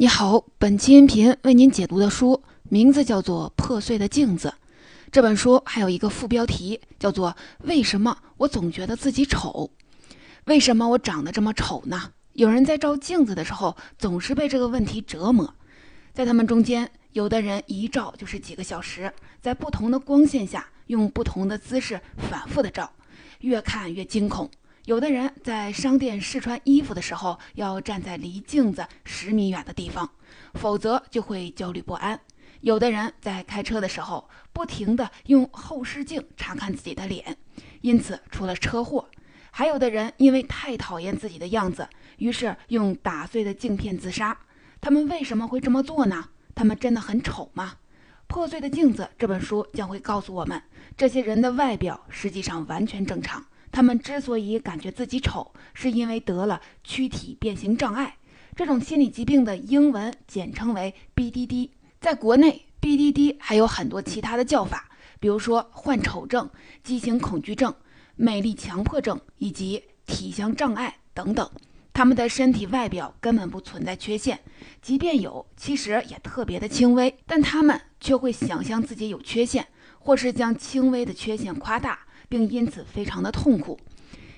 你好，本期音频为您解读的书名字叫做《破碎的镜子》。这本书还有一个副标题叫做“为什么我总觉得自己丑？为什么我长得这么丑呢？”有人在照镜子的时候总是被这个问题折磨。在他们中间，有的人一照就是几个小时，在不同的光线下用不同的姿势反复的照，越看越惊恐。有的人在商店试穿衣服的时候，要站在离镜子十米远的地方，否则就会焦虑不安。有的人在开车的时候，不停地用后视镜查看自己的脸，因此出了车祸。还有的人因为太讨厌自己的样子，于是用打碎的镜片自杀。他们为什么会这么做呢？他们真的很丑吗？《破碎的镜子》这本书将会告诉我们，这些人的外表实际上完全正常。他们之所以感觉自己丑，是因为得了躯体变形障碍。这种心理疾病的英文简称为 BDD。在国内，BDD 还有很多其他的叫法，比如说患丑症、畸形恐惧症、美丽强迫症以及体相障碍等等。他们的身体外表根本不存在缺陷，即便有，其实也特别的轻微。但他们却会想象自己有缺陷，或是将轻微的缺陷夸大。并因此非常的痛苦。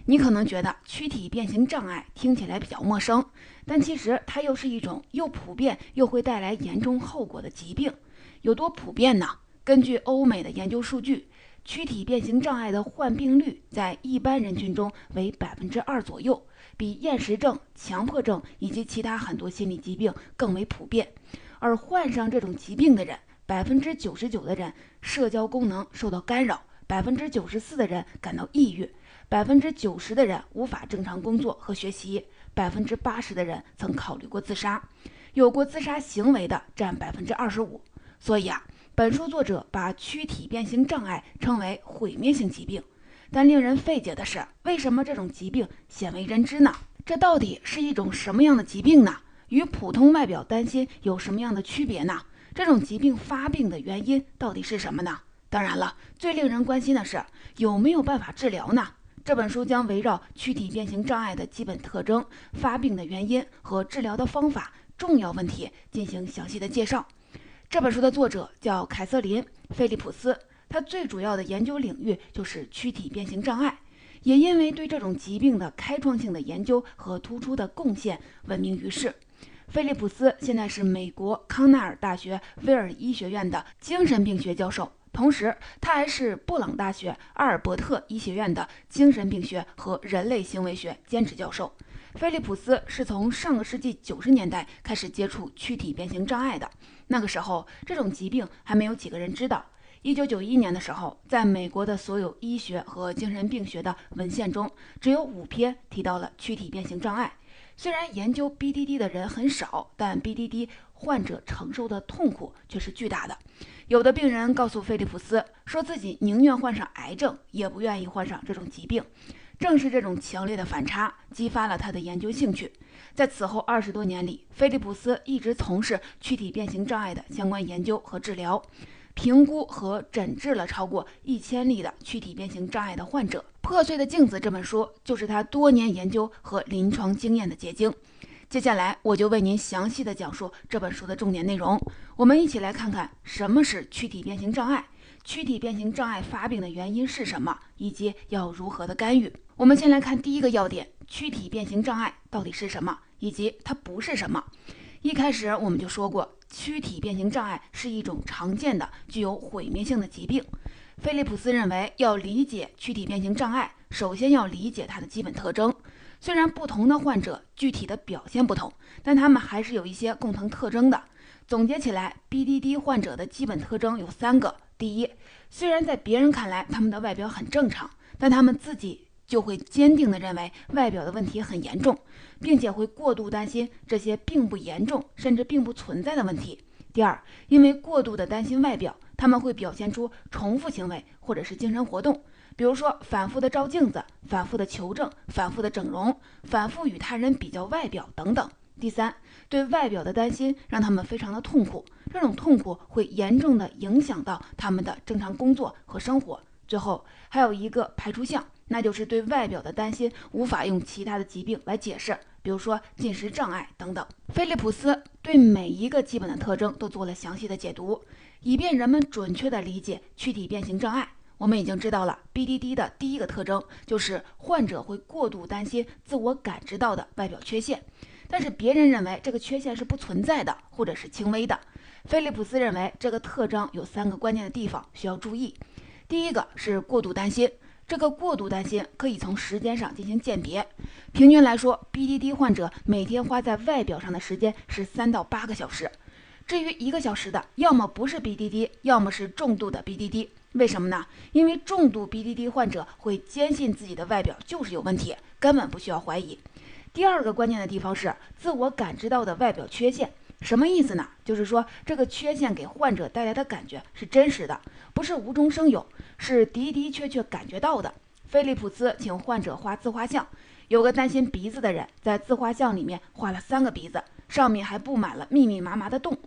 你可能觉得躯体变形障碍听起来比较陌生，但其实它又是一种又普遍又会带来严重后果的疾病。有多普遍呢？根据欧美的研究数据，躯体变形障碍的患病率在一般人群中为百分之二左右，比厌食症、强迫症以及其他很多心理疾病更为普遍。而患上这种疾病的人，百分之九十九的人社交功能受到干扰。百分之九十四的人感到抑郁，百分之九十的人无法正常工作和学习，百分之八十的人曾考虑过自杀，有过自杀行为的占百分之二十五。所以啊，本书作者把躯体变形障碍称为毁灭性疾病。但令人费解的是，为什么这种疾病鲜为人知呢？这到底是一种什么样的疾病呢？与普通外表担心有什么样的区别呢？这种疾病发病的原因到底是什么呢？当然了，最令人关心的是有没有办法治疗呢？这本书将围绕躯体变形障碍的基本特征、发病的原因和治疗的方法重要问题进行详细的介绍。这本书的作者叫凯瑟琳·菲利普斯，他最主要的研究领域就是躯体变形障碍，也因为对这种疾病的开创性的研究和突出的贡献闻名于世。菲利普斯现在是美国康奈尔大学威尔医学院的精神病学教授。同时，他还是布朗大学阿尔伯特医学院的精神病学和人类行为学兼职教授。菲利普斯是从上个世纪九十年代开始接触躯体变形障碍的。那个时候，这种疾病还没有几个人知道。一九九一年的时候，在美国的所有医学和精神病学的文献中，只有五篇提到了躯体变形障碍。虽然研究 BDD 的人很少，但 BDD 患者承受的痛苦却是巨大的。有的病人告诉菲利普斯，说自己宁愿患上癌症，也不愿意患上这种疾病。正是这种强烈的反差，激发了他的研究兴趣。在此后二十多年里，菲利普斯一直从事躯体变形障碍的相关研究和治疗，评估和诊治了超过一千例的躯体变形障碍的患者。《破碎的镜子》这本书就是他多年研究和临床经验的结晶。接下来我就为您详细的讲述这本书的重点内容。我们一起来看看什么是躯体变形障碍，躯体变形障碍发病的原因是什么，以及要如何的干预。我们先来看第一个要点：躯体变形障碍到底是什么，以及它不是什么。一开始我们就说过，躯体变形障碍是一种常见的、具有毁灭性的疾病。菲利普斯认为，要理解躯体变形障碍，首先要理解它的基本特征。虽然不同的患者具体的表现不同，但他们还是有一些共同特征的。总结起来，BDD 患者的基本特征有三个：第一，虽然在别人看来他们的外表很正常，但他们自己就会坚定地认为外表的问题很严重，并且会过度担心这些并不严重甚至并不存在的问题。第二，因为过度的担心外表，他们会表现出重复行为或者是精神活动。比如说，反复的照镜子，反复的求证，反复的整容，反复与他人比较外表等等。第三，对外表的担心让他们非常的痛苦，这种痛苦会严重的影响到他们的正常工作和生活。最后还有一个排除项，那就是对外表的担心无法用其他的疾病来解释，比如说进食障碍等等。菲利普斯对每一个基本的特征都做了详细的解读，以便人们准确地理解躯体变形障碍。我们已经知道了，BDD 的第一个特征就是患者会过度担心自我感知到的外表缺陷，但是别人认为这个缺陷是不存在的，或者是轻微的。菲利普斯认为这个特征有三个关键的地方需要注意。第一个是过度担心，这个过度担心可以从时间上进行鉴别。平均来说，BDD 患者每天花在外表上的时间是三到八个小时。至于一个小时的，要么不是 BDD，要么是重度的 BDD。为什么呢？因为重度 BDD 患者会坚信自己的外表就是有问题，根本不需要怀疑。第二个关键的地方是自我感知到的外表缺陷，什么意思呢？就是说这个缺陷给患者带来的感觉是真实的，不是无中生有，是的的确确感觉到的。菲利普斯请患者画自画像，有个担心鼻子的人在自画像里面画了三个鼻子，上面还布满了密密麻麻的洞。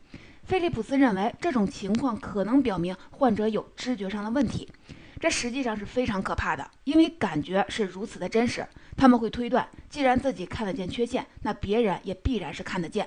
菲利普斯认为这种情况可能表明患者有知觉上的问题，这实际上是非常可怕的，因为感觉是如此的真实。他们会推断，既然自己看得见缺陷，那别人也必然是看得见。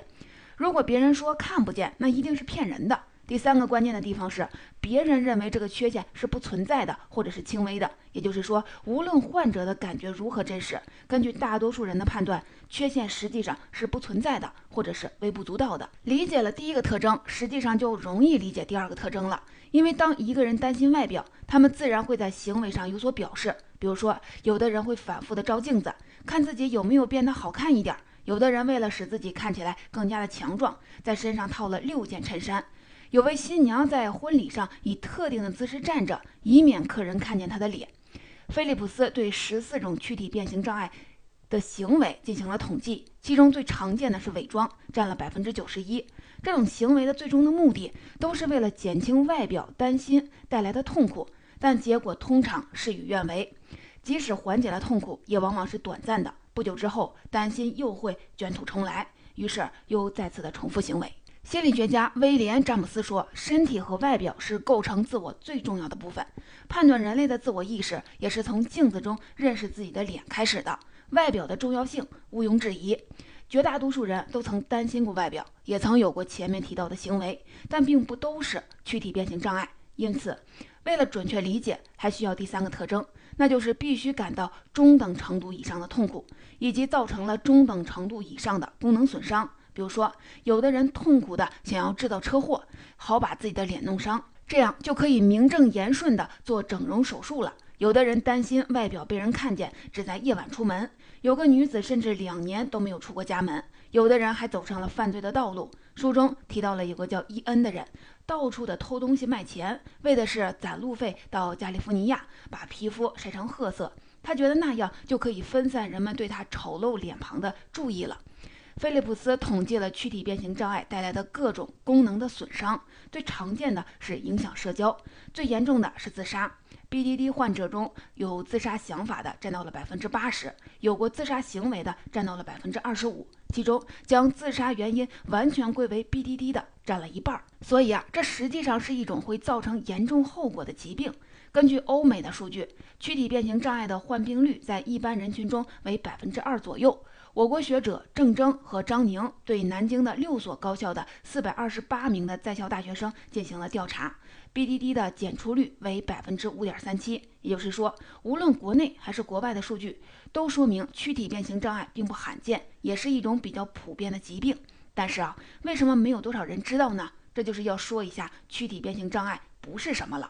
如果别人说看不见，那一定是骗人的。第三个关键的地方是，别人认为这个缺陷是不存在的，或者是轻微的。也就是说，无论患者的感觉如何真实，根据大多数人的判断，缺陷实际上是不存在的，或者是微不足道的。理解了第一个特征，实际上就容易理解第二个特征了。因为当一个人担心外表，他们自然会在行为上有所表示。比如说，有的人会反复的照镜子，看自己有没有变得好看一点；有的人为了使自己看起来更加的强壮，在身上套了六件衬衫。有位新娘在婚礼上以特定的姿势站着，以免客人看见她的脸。菲利普斯对十四种躯体变形障碍的行为进行了统计，其中最常见的是伪装，占了百分之九十一。这种行为的最终的目的都是为了减轻外表担心带来的痛苦，但结果通常事与愿违。即使缓解了痛苦，也往往是短暂的。不久之后，担心又会卷土重来，于是又再次的重复行为。心理学家威廉·詹姆斯说：“身体和外表是构成自我最重要的部分。判断人类的自我意识，也是从镜子中认识自己的脸开始的。外表的重要性毋庸置疑。绝大多数人都曾担心过外表，也曾有过前面提到的行为，但并不都是躯体变形障碍。因此，为了准确理解，还需要第三个特征，那就是必须感到中等程度以上的痛苦，以及造成了中等程度以上的功能损伤。”比如说，有的人痛苦的想要制造车祸，好把自己的脸弄伤，这样就可以名正言顺的做整容手术了。有的人担心外表被人看见，只在夜晚出门。有个女子甚至两年都没有出过家门。有的人还走上了犯罪的道路。书中提到了有个叫伊恩的人，到处的偷东西卖钱，为的是攒路费到加利福尼亚，把皮肤晒成褐色。他觉得那样就可以分散人们对他丑陋脸庞的注意了。菲利普斯统计了躯体变形障碍带来的各种功能的损伤，最常见的是影响社交，最严重的是自杀。BDD 患者中有自杀想法的占到了百分之八十，有过自杀行为的占到了百分之二十五，其中将自杀原因完全归为 BDD 的占了一半。所以啊，这实际上是一种会造成严重后果的疾病。根据欧美的数据，躯体变形障碍的患病率在一般人群中为百分之二左右。我国学者郑征和张宁对南京的六所高校的四百二十八名的在校大学生进行了调查，BDD 的检出率为百分之五点三七。也就是说，无论国内还是国外的数据都说明躯体变形障碍并不罕见，也是一种比较普遍的疾病。但是啊，为什么没有多少人知道呢？这就是要说一下躯体变形障碍不是什么了。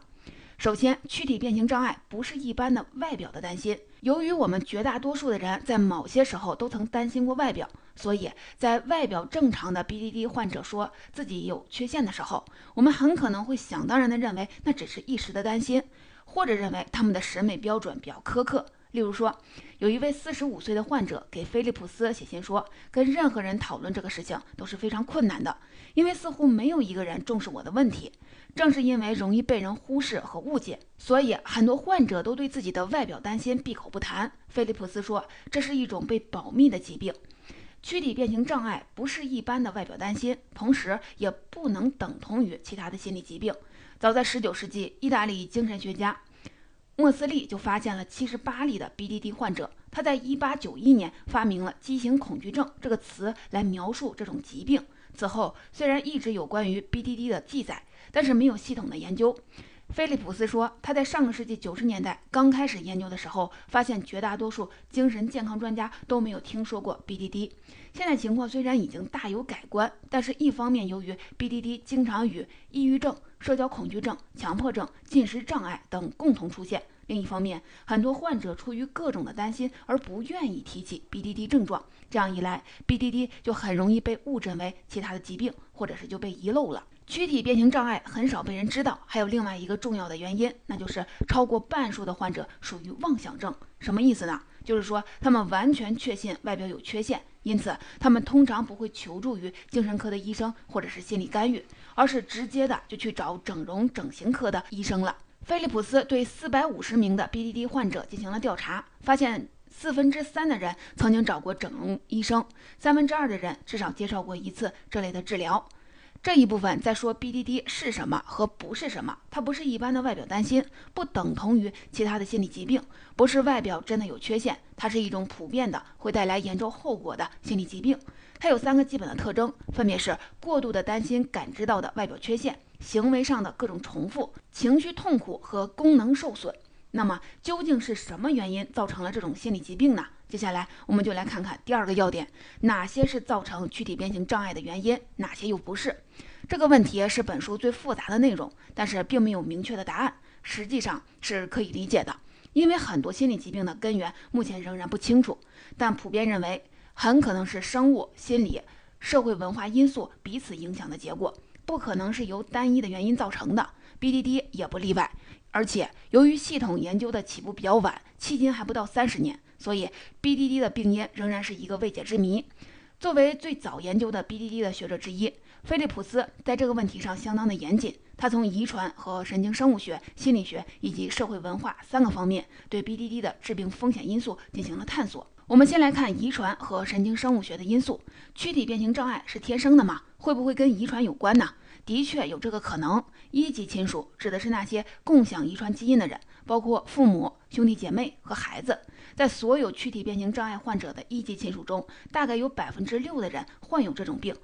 首先，躯体变形障碍不是一般的外表的担心。由于我们绝大多数的人在某些时候都曾担心过外表，所以在外表正常的 BDD 患者说自己有缺陷的时候，我们很可能会想当然的认为那只是一时的担心，或者认为他们的审美标准比较苛刻。例如说，有一位四十五岁的患者给菲利普斯写信说，跟任何人讨论这个事情都是非常困难的，因为似乎没有一个人重视我的问题。正是因为容易被人忽视和误解，所以很多患者都对自己的外表担心，闭口不谈。菲利普斯说，这是一种被保密的疾病。躯体变形障碍不是一般的外表担心，同时也不能等同于其他的心理疾病。早在19世纪，意大利精神学家莫斯利就发现了七十八例的 BDD 患者。他在一八九一年发明了畸形恐惧症这个词来描述这种疾病。此后，虽然一直有关于 BDD 的记载，但是没有系统的研究。菲利普斯说，他在上个世纪九十年代刚开始研究的时候，发现绝大多数精神健康专家都没有听说过 BDD。现在情况虽然已经大有改观，但是一方面由于 BDD 经常与抑郁症、社交恐惧症、强迫症、进食障碍等共同出现；另一方面，很多患者出于各种的担心而不愿意提起 BDD 症状，这样一来，BDD 就很容易被误诊为其他的疾病，或者是就被遗漏了。躯体变形障碍很少被人知道，还有另外一个重要的原因，那就是超过半数的患者属于妄想症。什么意思呢？就是说他们完全确信外表有缺陷，因此他们通常不会求助于精神科的医生或者是心理干预，而是直接的就去找整容整形科的医生了。菲利普斯对四百五十名的 BDD 患者进行了调查，发现四分之三的人曾经找过整容医生，三分之二的人至少接受过一次这类的治疗。这一部分在说 BDD 是什么和不是什么，它不是一般的外表担心，不等同于其他的心理疾病，不是外表真的有缺陷，它是一种普遍的会带来严重后果的心理疾病。它有三个基本的特征，分别是过度的担心感知到的外表缺陷、行为上的各种重复、情绪痛苦和功能受损。那么究竟是什么原因造成了这种心理疾病呢？接下来我们就来看看第二个要点：哪些是造成躯体变形障碍的原因，哪些又不是？这个问题是本书最复杂的内容，但是并没有明确的答案。实际上是可以理解的，因为很多心理疾病的根源目前仍然不清楚，但普遍认为很可能是生物、心理、社会文化因素彼此影响的结果，不可能是由单一的原因造成的。BDD 也不例外。而且由于系统研究的起步比较晚，迄今还不到三十年。所以，BDD 的病因仍然是一个未解之谜。作为最早研究的 BDD 的学者之一，菲利普斯在这个问题上相当的严谨。他从遗传和神经生物学、心理学以及社会文化三个方面对 BDD 的致病风险因素进行了探索。我们先来看遗传和神经生物学的因素。躯体变形障碍是天生的吗？会不会跟遗传有关呢？的确有这个可能。一级亲属指的是那些共享遗传基因的人，包括父母、兄弟姐妹和孩子。在所有躯体变形障碍患者的一级亲属中，大概有百分之六的人患有这种病，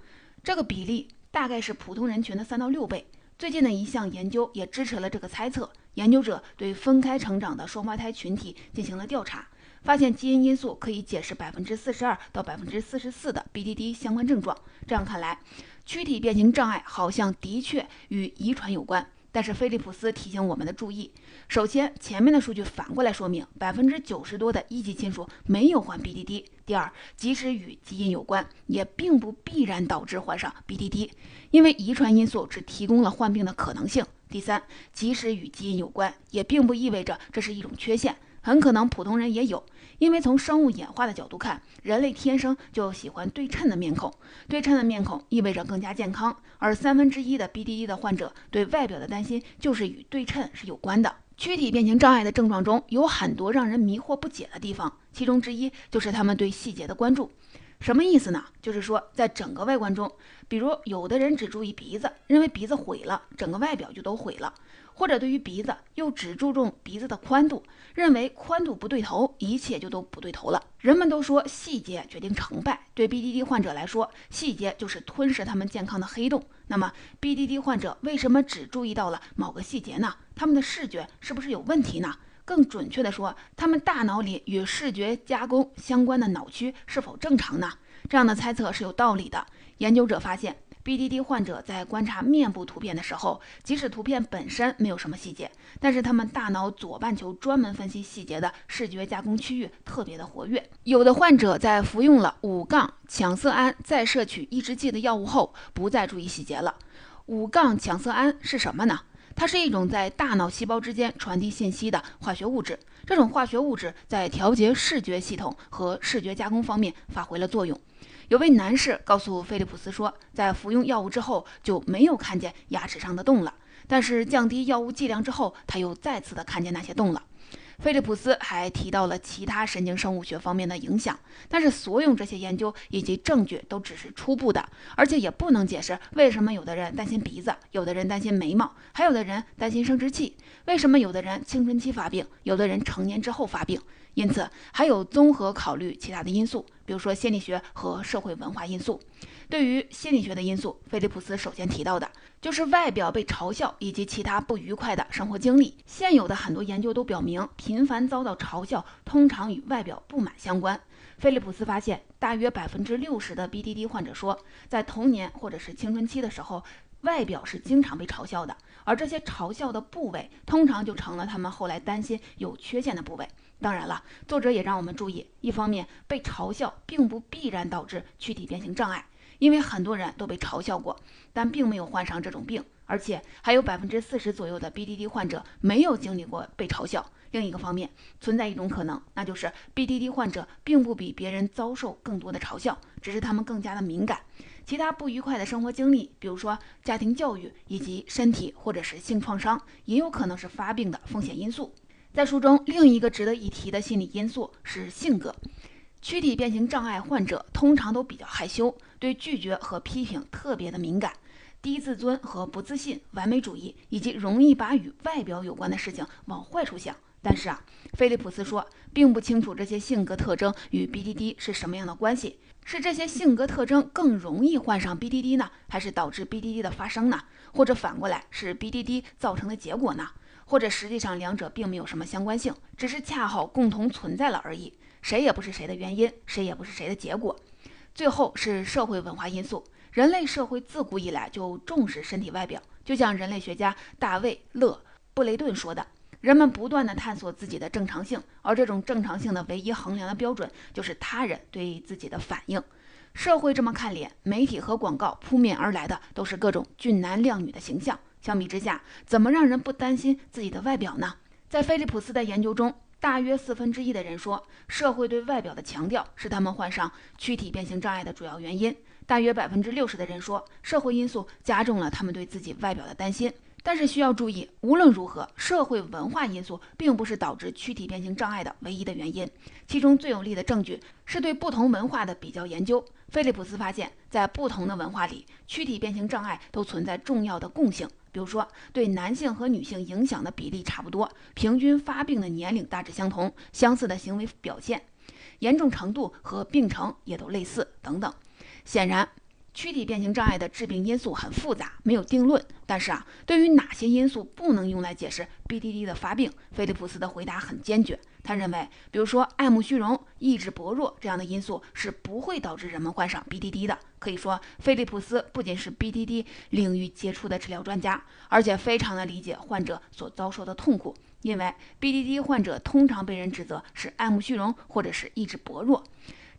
这个比例大概是普通人群的三到六倍。最近的一项研究也支持了这个猜测。研究者对分开成长的双胞胎群体进行了调查，发现基因因素可以解释百分之四十二到百分之四十四的 BDD 相关症状。这样看来，躯体变形障碍好像的确与遗传有关。但是菲利普斯提醒我们的注意：首先，前面的数据反过来说明百分之九十多的一级亲属没有患 BDD；第二，即使与基因有关，也并不必然导致患上 BDD，因为遗传因素只提供了患病的可能性；第三，即使与基因有关，也并不意味着这是一种缺陷。很可能普通人也有，因为从生物演化的角度看，人类天生就喜欢对称的面孔，对称的面孔意味着更加健康。而三分之一的 BDD 的患者对外表的担心，就是与对称是有关的。躯体变形障碍的症状中有很多让人迷惑不解的地方，其中之一就是他们对细节的关注。什么意思呢？就是说，在整个外观中，比如有的人只注意鼻子，认为鼻子毁了，整个外表就都毁了。或者对于鼻子又只注重鼻子的宽度，认为宽度不对头，一切就都不对头了。人们都说细节决定成败，对 BDD 患者来说，细节就是吞噬他们健康的黑洞。那么 BDD 患者为什么只注意到了某个细节呢？他们的视觉是不是有问题呢？更准确的说，他们大脑里与视觉加工相关的脑区是否正常呢？这样的猜测是有道理的。研究者发现。BDD 患者在观察面部图片的时候，即使图片本身没有什么细节，但是他们大脑左半球专门分析细节的视觉加工区域特别的活跃。有的患者在服用了五杠羟色胺再摄取抑制剂的药物后，不再注意细节了。五杠羟色胺是什么呢？它是一种在大脑细胞之间传递信息的化学物质。这种化学物质在调节视觉系统和视觉加工方面发挥了作用。有位男士告诉菲利普斯说，在服用药物之后就没有看见牙齿上的洞了，但是降低药物剂量之后，他又再次的看见那些洞了。菲利普斯还提到了其他神经生物学方面的影响，但是所有这些研究以及证据都只是初步的，而且也不能解释为什么有的人担心鼻子，有的人担心眉毛，还有的人担心生殖器，为什么有的人青春期发病，有的人成年之后发病。因此，还有综合考虑其他的因素，比如说心理学和社会文化因素。对于心理学的因素，菲利普斯首先提到的就是外表被嘲笑以及其他不愉快的生活经历。现有的很多研究都表明，频繁遭到嘲笑通常与外表不满相关。菲利普斯发现，大约百分之六十的 BDD 患者说，在童年或者是青春期的时候，外表是经常被嘲笑的，而这些嘲笑的部位通常就成了他们后来担心有缺陷的部位。当然了，作者也让我们注意，一方面被嘲笑并不必然导致躯体变形障碍。因为很多人都被嘲笑过，但并没有患上这种病，而且还有百分之四十左右的 BDD 患者没有经历过被嘲笑。另一个方面，存在一种可能，那就是 BDD 患者并不比别人遭受更多的嘲笑，只是他们更加的敏感。其他不愉快的生活经历，比如说家庭教育以及身体或者是性创伤，也有可能是发病的风险因素。在书中，另一个值得一提的心理因素是性格。躯体变形障碍患者通常都比较害羞，对拒绝和批评特别的敏感，低自尊和不自信，完美主义，以及容易把与外表有关的事情往坏处想。但是啊，菲利普斯说，并不清楚这些性格特征与 BDD 是什么样的关系，是这些性格特征更容易患上 BDD 呢，还是导致 BDD 的发生呢？或者反过来是 BDD 造成的结果呢？或者实际上两者并没有什么相关性，只是恰好共同存在了而已。谁也不是谁的原因，谁也不是谁的结果。最后是社会文化因素。人类社会自古以来就重视身体外表，就像人类学家大卫·勒布雷顿说的：“人们不断地探索自己的正常性，而这种正常性的唯一衡量的标准就是他人对自己的反应。社会这么看脸，媒体和广告扑面而来的都是各种俊男靓女的形象。相比之下，怎么让人不担心自己的外表呢？”在菲利普斯的研究中。大约四分之一的人说，社会对外表的强调是他们患上躯体变形障碍的主要原因。大约百分之六十的人说，社会因素加重了他们对自己外表的担心。但是需要注意，无论如何，社会文化因素并不是导致躯体变形障碍的唯一的原因。其中最有力的证据是对不同文化的比较研究。菲利普斯发现，在不同的文化里，躯体变形障碍都存在重要的共性。比如说，对男性和女性影响的比例差不多，平均发病的年龄大致相同，相似的行为表现，严重程度和病程也都类似等等。显然。躯体变形障碍的致病因素很复杂，没有定论。但是啊，对于哪些因素不能用来解释 BDD 的发病，菲利普斯的回答很坚决。他认为，比如说爱慕虚荣、意志薄弱这样的因素是不会导致人们患上 BDD 的。可以说，菲利普斯不仅是 BDD 领域杰出的治疗专家，而且非常的理解患者所遭受的痛苦。因为 BDD 患者通常被人指责是爱慕虚荣或者是意志薄弱。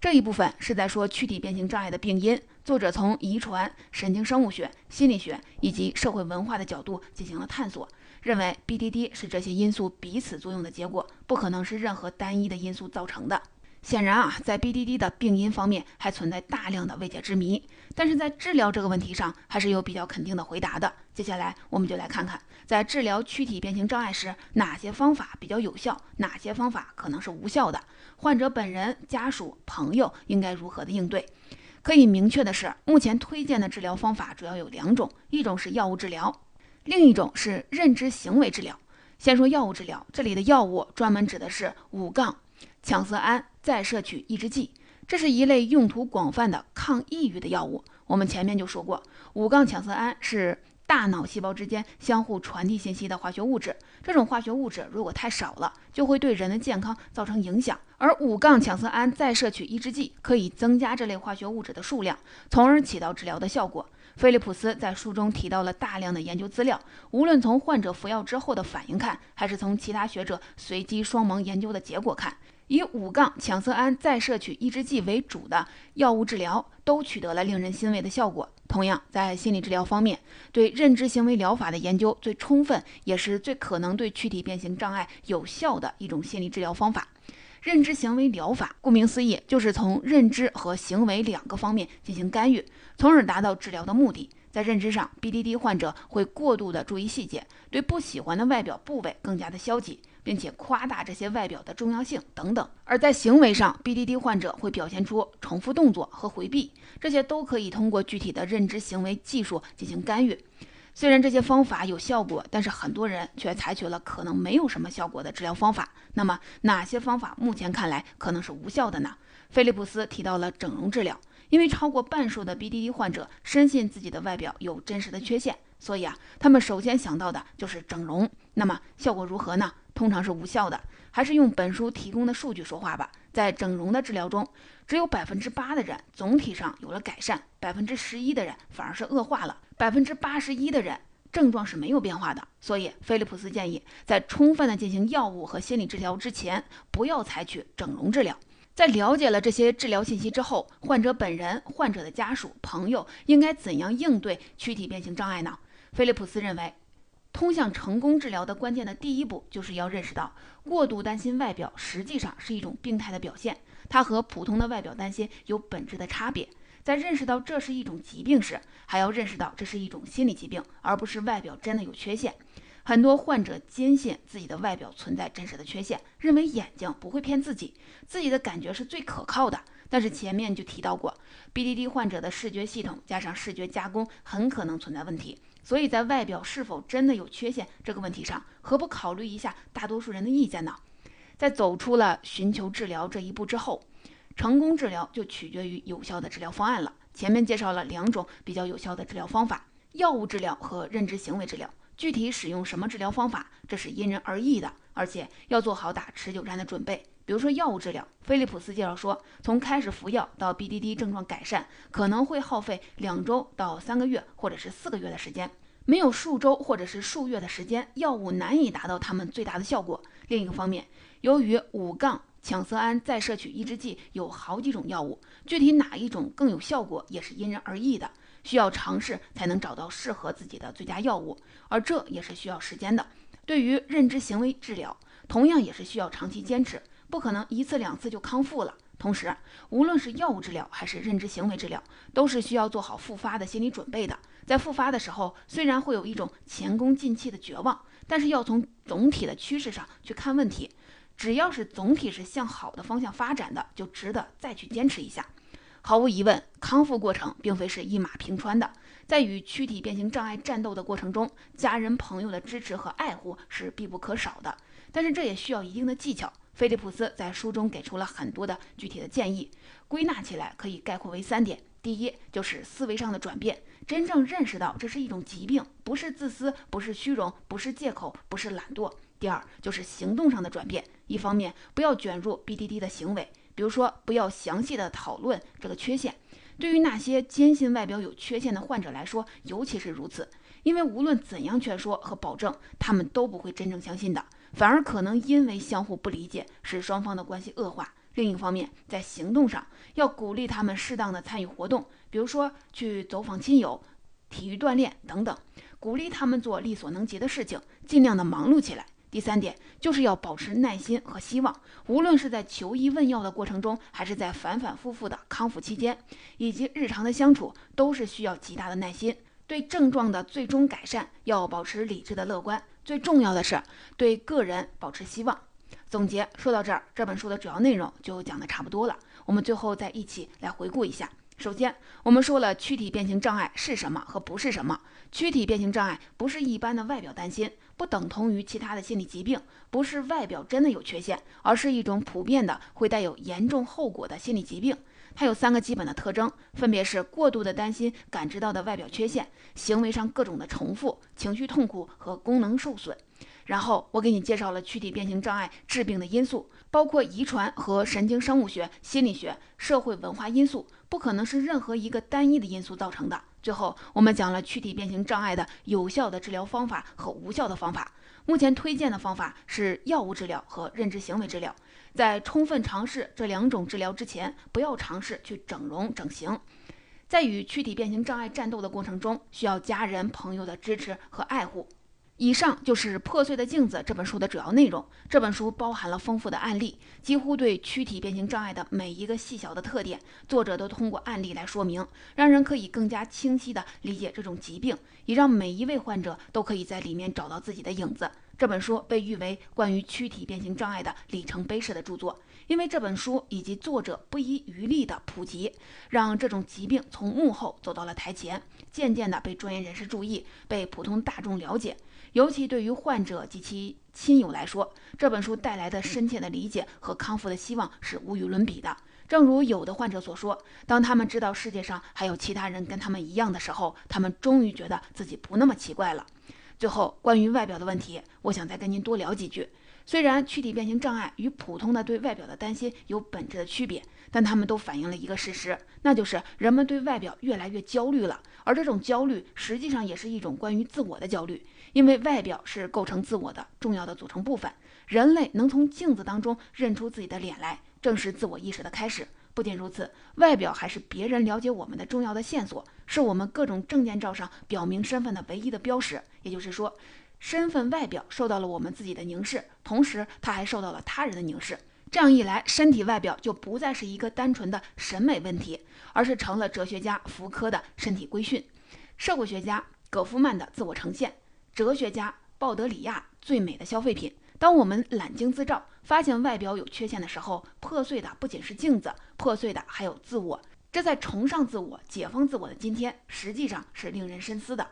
这一部分是在说躯体变形障碍的病因。作者从遗传、神经生物学、心理学以及社会文化的角度进行了探索，认为 BDD 是这些因素彼此作用的结果，不可能是任何单一的因素造成的。显然啊，在 BDD 的病因方面还存在大量的未解之谜，但是在治疗这个问题上还是有比较肯定的回答的。接下来我们就来看看，在治疗躯体变形障碍时，哪些方法比较有效，哪些方法可能是无效的，患者本人、家属、朋友应该如何的应对。可以明确的是，目前推荐的治疗方法主要有两种，一种是药物治疗，另一种是认知行为治疗。先说药物治疗，这里的药物专门指的是五杠羟色胺再摄取抑制剂，这是一类用途广泛的抗抑郁的药物。我们前面就说过，五杠羟色胺是。大脑细胞之间相互传递信息的化学物质，这种化学物质如果太少了，就会对人的健康造成影响。而五杠羟色胺再摄取抑制剂可以增加这类化学物质的数量，从而起到治疗的效果。菲利普斯在书中提到了大量的研究资料，无论从患者服药之后的反应看，还是从其他学者随机双盲研究的结果看，以五杠羟色胺再摄取抑制剂为主的药物治疗都取得了令人欣慰的效果。同样，在心理治疗方面，对认知行为疗法的研究最充分，也是最可能对躯体变形障碍有效的一种心理治疗方法。认知行为疗法顾名思义，就是从认知和行为两个方面进行干预，从而达到治疗的目的。在认知上，BDD 患者会过度的注意细节，对不喜欢的外表部位更加的消极。并且夸大这些外表的重要性等等。而在行为上，BDD 患者会表现出重复动作和回避，这些都可以通过具体的认知行为技术进行干预。虽然这些方法有效果，但是很多人却采取了可能没有什么效果的治疗方法。那么，哪些方法目前看来可能是无效的呢？菲利普斯提到了整容治疗，因为超过半数的 BDD 患者深信自己的外表有真实的缺陷，所以啊，他们首先想到的就是整容。那么效果如何呢？通常是无效的。还是用本书提供的数据说话吧。在整容的治疗中，只有百分之八的人总体上有了改善，百分之十一的人反而是恶化了，百分之八十一的人症状是没有变化的。所以，菲利普斯建议在充分的进行药物和心理治疗之前，不要采取整容治疗。在了解了这些治疗信息之后，患者本人、患者的家属、朋友应该怎样应对躯体变形障碍呢？菲利普斯认为。通向成功治疗的关键的第一步，就是要认识到，过度担心外表实际上是一种病态的表现，它和普通的外表担心有本质的差别。在认识到这是一种疾病时，还要认识到这是一种心理疾病，而不是外表真的有缺陷。很多患者坚信自己的外表存在真实的缺陷，认为眼睛不会骗自己，自己的感觉是最可靠的。但是前面就提到过，BDD 患者的视觉系统加上视觉加工很可能存在问题。所以在外表是否真的有缺陷这个问题上，何不考虑一下大多数人的意见呢？在走出了寻求治疗这一步之后，成功治疗就取决于有效的治疗方案了。前面介绍了两种比较有效的治疗方法：药物治疗和认知行为治疗。具体使用什么治疗方法，这是因人而异的，而且要做好打持久战的准备。比如说药物治疗，菲利普斯介绍说，从开始服药到 BDD 症状改善，可能会耗费两周到三个月，或者是四个月的时间。没有数周或者是数月的时间，药物难以达到他们最大的效果。另一个方面，由于五杠羟色胺再摄取抑制剂有好几种药物，具体哪一种更有效果也是因人而异的，需要尝试才能找到适合自己的最佳药物，而这也是需要时间的。对于认知行为治疗，同样也是需要长期坚持。不可能一次两次就康复了。同时，无论是药物治疗还是认知行为治疗，都是需要做好复发的心理准备的。在复发的时候，虽然会有一种前功尽弃的绝望，但是要从总体的趋势上去看问题。只要是总体是向好的方向发展的，就值得再去坚持一下。毫无疑问，康复过程并非是一马平川的，在与躯体变形障碍战斗的过程中，家人朋友的支持和爱护是必不可少的。但是这也需要一定的技巧。菲利普斯在书中给出了很多的具体的建议，归纳起来可以概括为三点：第一，就是思维上的转变，真正认识到这是一种疾病，不是自私，不是虚荣，不是借口，不是懒惰；第二，就是行动上的转变，一方面不要卷入 BDD 的行为，比如说不要详细的讨论这个缺陷，对于那些坚信外表有缺陷的患者来说，尤其是如此，因为无论怎样劝说和保证，他们都不会真正相信的。反而可能因为相互不理解，使双方的关系恶化。另一方面，在行动上要鼓励他们适当的参与活动，比如说去走访亲友、体育锻炼等等，鼓励他们做力所能及的事情，尽量的忙碌起来。第三点就是要保持耐心和希望，无论是在求医问药的过程中，还是在反反复复的康复期间，以及日常的相处，都是需要极大的耐心。对症状的最终改善，要保持理智的乐观。最重要的是对个人保持希望。总结说到这儿，这本书的主要内容就讲的差不多了。我们最后再一起来回顾一下。首先，我们说了躯体变形障碍是什么和不是什么。躯体变形障碍不是一般的外表担心，不等同于其他的心理疾病，不是外表真的有缺陷，而是一种普遍的会带有严重后果的心理疾病。它有三个基本的特征，分别是过度的担心感知到的外表缺陷，行为上各种的重复，情绪痛苦和功能受损。然后我给你介绍了躯体变形障碍致病的因素，包括遗传和神经生物学、心理学、社会文化因素，不可能是任何一个单一的因素造成的。最后，我们讲了躯体变形障碍的有效的治疗方法和无效的方法。目前推荐的方法是药物治疗和认知行为治疗。在充分尝试这两种治疗之前，不要尝试去整容整形。在与躯体变形障碍战斗的过程中，需要家人朋友的支持和爱护。以上就是《破碎的镜子》这本书的主要内容。这本书包含了丰富的案例，几乎对躯体变形障碍的每一个细小的特点，作者都通过案例来说明，让人可以更加清晰地理解这种疾病，也让每一位患者都可以在里面找到自己的影子。这本书被誉为关于躯体变形障碍的里程碑式的著作，因为这本书以及作者不遗余力的普及，让这种疾病从幕后走到了台前，渐渐地被专业人士注意，被普通大众了解。尤其对于患者及其亲友来说，这本书带来的深切的理解和康复的希望是无与伦比的。正如有的患者所说，当他们知道世界上还有其他人跟他们一样的时候，他们终于觉得自己不那么奇怪了。最后，关于外表的问题，我想再跟您多聊几句。虽然躯体变形障碍与普通的对外表的担心有本质的区别，但他们都反映了一个事实，那就是人们对外表越来越焦虑了。而这种焦虑实际上也是一种关于自我的焦虑，因为外表是构成自我的重要的组成部分。人类能从镜子当中认出自己的脸来。正是自我意识的开始。不仅如此，外表还是别人了解我们的重要的线索，是我们各种证件照上表明身份的唯一的标识。也就是说，身份外表受到了我们自己的凝视，同时它还受到了他人的凝视。这样一来，身体外表就不再是一个单纯的审美问题，而是成了哲学家福柯的身体规训，社会学家葛夫曼的自我呈现，哲学家鲍德里亚最美的消费品。当我们揽镜自照，发现外表有缺陷的时候，破碎的不仅是镜子，破碎的还有自我。这在崇尚自我、解放自我的今天，实际上是令人深思的。